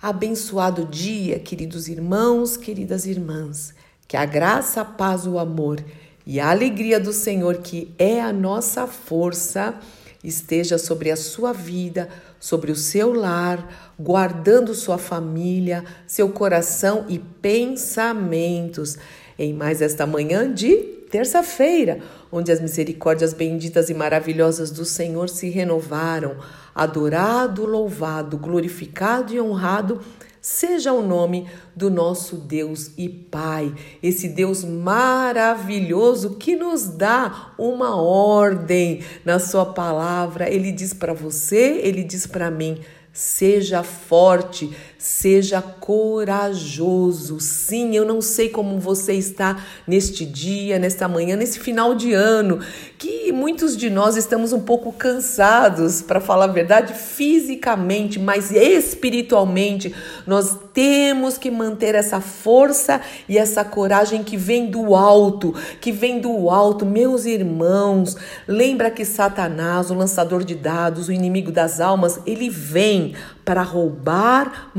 Abençoado dia, queridos irmãos, queridas irmãs. Que a graça, a paz, o amor e a alegria do Senhor, que é a nossa força, esteja sobre a sua vida, sobre o seu lar, guardando sua família, seu coração e pensamentos. Em mais esta manhã de terça-feira, onde as misericórdias benditas e maravilhosas do Senhor se renovaram adorado, louvado, glorificado e honrado seja o nome do nosso Deus e Pai, esse Deus maravilhoso que nos dá uma ordem na Sua palavra. Ele diz para você, ele diz para mim: seja forte, seja corajoso. Sim, eu não sei como você está neste dia, nesta manhã, nesse final de ano, que muitos de nós estamos um pouco cansados, para falar a verdade, fisicamente, mas espiritualmente, nós temos que manter essa força e essa coragem que vem do alto, que vem do alto, meus irmãos. Lembra que Satanás, o lançador de dados, o inimigo das almas, ele vem para roubar,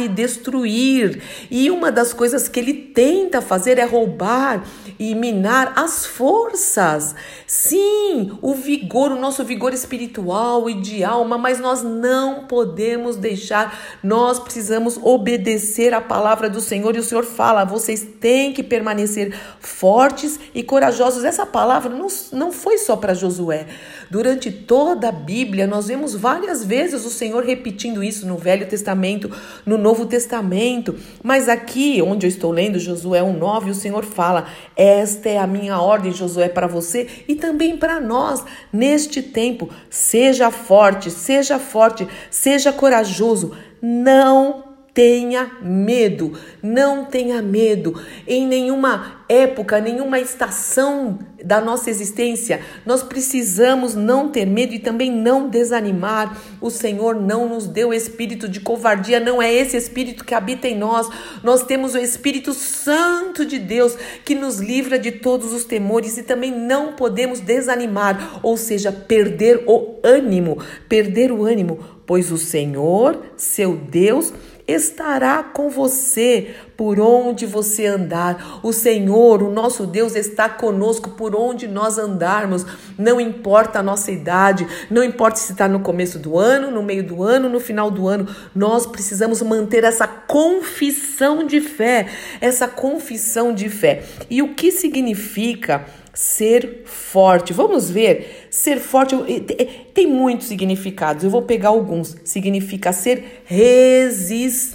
e destruir. E uma das coisas que ele tenta fazer é roubar e minar as forças. Sim, o vigor, o nosso vigor espiritual e de alma, mas nós não podemos deixar, nós precisamos obedecer a palavra do Senhor e o Senhor fala: vocês têm que permanecer fortes e corajosos. Essa palavra não, não foi só para Josué. Durante toda a Bíblia, nós vemos várias vezes o Senhor repetindo isso no Velho Testamento, no Novo Testamento. Mas aqui, onde eu estou lendo, Josué 1,9, o Senhor fala: Esta é a minha ordem, Josué, para você e também para nós neste tempo. Seja forte, seja forte, seja corajoso. Não tenha medo, não tenha medo. Em nenhuma época, nenhuma estação da nossa existência, nós precisamos não ter medo e também não desanimar. O Senhor não nos deu espírito de covardia, não é esse espírito que habita em nós. Nós temos o Espírito Santo de Deus que nos livra de todos os temores e também não podemos desanimar, ou seja, perder o ânimo, perder o ânimo, pois o Senhor, seu Deus, estará com você por onde você andar. O Senhor, o nosso Deus, está conosco por onde nós andarmos. Não importa a nossa idade, não importa se está no começo do ano, no meio do ano, no final do ano, nós precisamos manter essa confissão de fé, essa confissão de fé. E o que significa? Ser forte. Vamos ver, ser forte tem muitos significados. Eu vou pegar alguns. Significa ser resistente,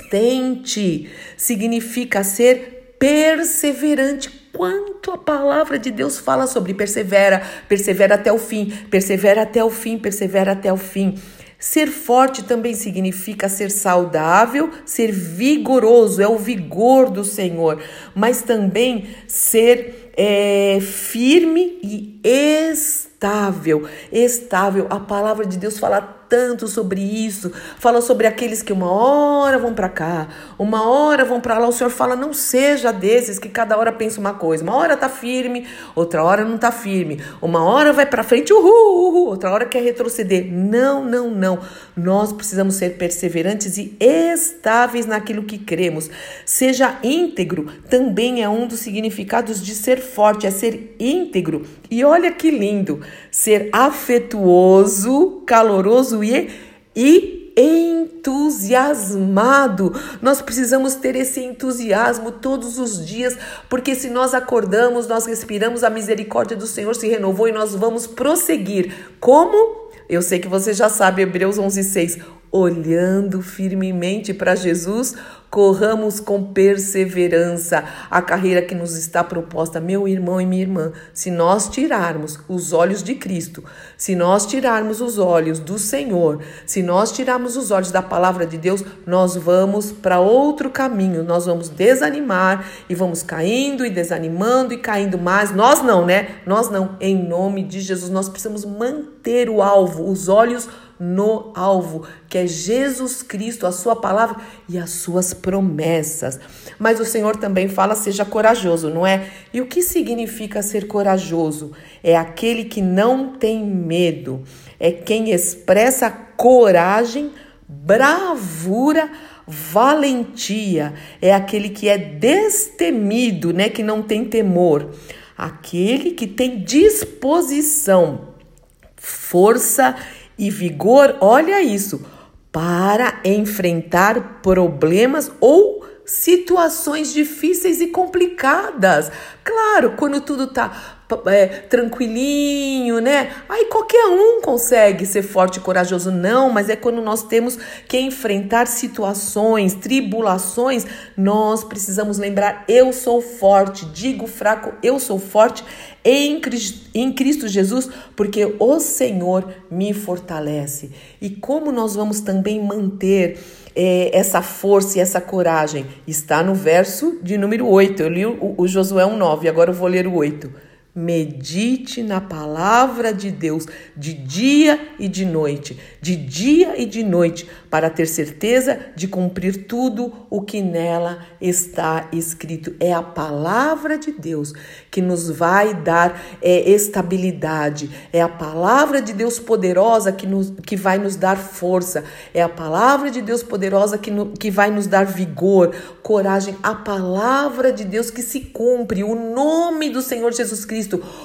significa ser perseverante. Quanto a palavra de Deus fala sobre persevera, persevera até o fim, persevera até o fim, persevera até o fim. Ser forte também significa ser saudável, ser vigoroso, é o vigor do Senhor, mas também ser é, firme e estável. Estável. A palavra de Deus fala tanto sobre isso. Fala sobre aqueles que uma hora vão para cá, uma hora vão para lá. O Senhor fala: não seja desses que cada hora pensa uma coisa. Uma hora tá firme, outra hora não tá firme. Uma hora vai para frente, uhul, uhul, outra hora quer retroceder. Não, não, não. Nós precisamos ser perseverantes e estáveis naquilo que cremos. Seja íntegro também é um dos significados de ser forte, é ser íntegro. E olha que lindo, ser afetuoso, caloroso e, e entusiasmado. Nós precisamos ter esse entusiasmo todos os dias, porque se nós acordamos, nós respiramos, a misericórdia do Senhor se renovou e nós vamos prosseguir. Como? Eu sei que você já sabe, Hebreus 11:6, olhando firmemente para Jesus, Corramos com perseverança a carreira que nos está proposta, meu irmão e minha irmã. Se nós tirarmos os olhos de Cristo, se nós tirarmos os olhos do Senhor, se nós tirarmos os olhos da palavra de Deus, nós vamos para outro caminho. Nós vamos desanimar e vamos caindo e desanimando e caindo mais. Nós não, né? Nós não. Em nome de Jesus, nós precisamos manter o alvo, os olhos no alvo, que é Jesus Cristo, a sua palavra e as suas promessas. Mas o Senhor também fala: seja corajoso, não é? E o que significa ser corajoso? É aquele que não tem medo, é quem expressa coragem, bravura valentia é aquele que é destemido, né, que não tem temor, aquele que tem disposição, força vigor, olha isso, para enfrentar problemas ou situações difíceis e complicadas. Claro, quando tudo tá é, tranquilinho, né? Aí qualquer um consegue ser forte e corajoso, não, mas é quando nós temos que enfrentar situações, tribulações, nós precisamos lembrar: eu sou forte, digo fraco, eu sou forte em Cristo, em Cristo Jesus, porque o Senhor me fortalece. E como nós vamos também manter é, essa força e essa coragem? Está no verso de número 8. Eu li o, o Josué 1,9, agora eu vou ler o 8. Medite na palavra de Deus de dia e de noite, de dia e de noite, para ter certeza de cumprir tudo o que nela está escrito. É a palavra de Deus que nos vai dar é, estabilidade, é a palavra de Deus poderosa que, nos, que vai nos dar força, é a palavra de Deus poderosa que, no, que vai nos dar vigor, coragem, a palavra de Deus que se cumpre, o nome do Senhor Jesus Cristo,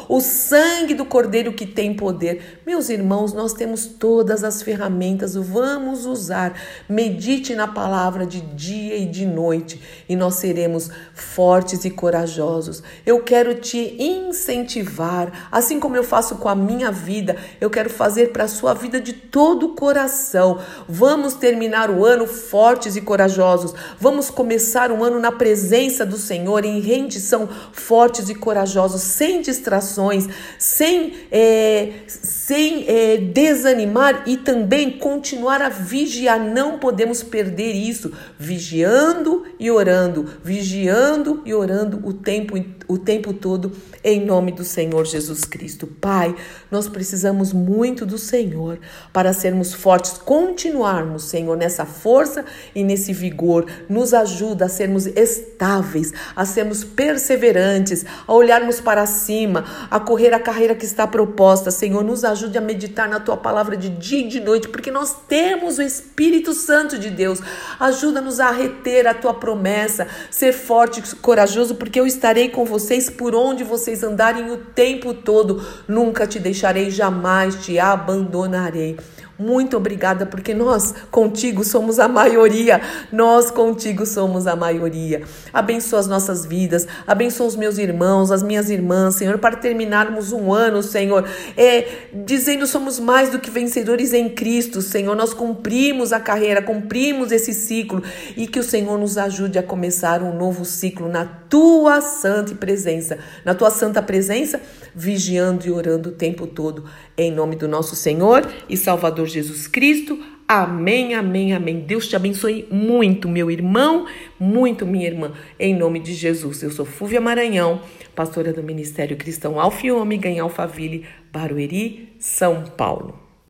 o sangue do Cordeiro que tem poder. Meus irmãos, nós temos todas as ferramentas, vamos usar Medite na palavra de dia e de noite e nós seremos fortes e corajosos. Eu quero te incentivar, assim como eu faço com a minha vida, eu quero fazer para a sua vida de todo o coração. Vamos terminar o ano fortes e corajosos. Vamos começar o ano na presença do Senhor, em rendição, fortes e corajosos, sem distrações, sem, é, sem é, desanimar e também continuar a vigiar. Não podemos perder isso, vigiando e orando, vigiando e orando o tempo, o tempo todo, em nome do Senhor Jesus Cristo. Pai, nós precisamos muito do Senhor para sermos fortes, continuarmos, Senhor, nessa força e nesse vigor. Nos ajuda a sermos estáveis, a sermos perseverantes, a olharmos para cima, a correr a carreira que está proposta. Senhor, nos ajude a meditar na tua palavra de dia e de noite, porque nós temos o Espírito Santo de Deus, ajuda-nos a reter a tua promessa, ser forte corajoso, porque eu estarei com vocês por onde vocês andarem o tempo todo. Nunca te deixarei, jamais te abandonarei. Muito obrigada, porque nós contigo somos a maioria. Nós contigo somos a maioria. Abençoa as nossas vidas, abençoa os meus irmãos, as minhas irmãs, Senhor, para terminarmos um ano, Senhor, é, dizendo somos mais do que vencedores em Cristo, Senhor. Nós cumprimos a carreira, cumprimos esse ciclo e que o Senhor nos ajude a começar um novo ciclo na tua santa presença, na tua santa presença, vigiando e orando o tempo todo. Em nome do nosso Senhor e Salvador Jesus Cristo. Amém, amém, amém. Deus te abençoe muito, meu irmão, muito, minha irmã, em nome de Jesus. Eu sou Fúvia Maranhão, pastora do Ministério Cristão Alfa e Ômega em Alphaville, Barueri, São Paulo.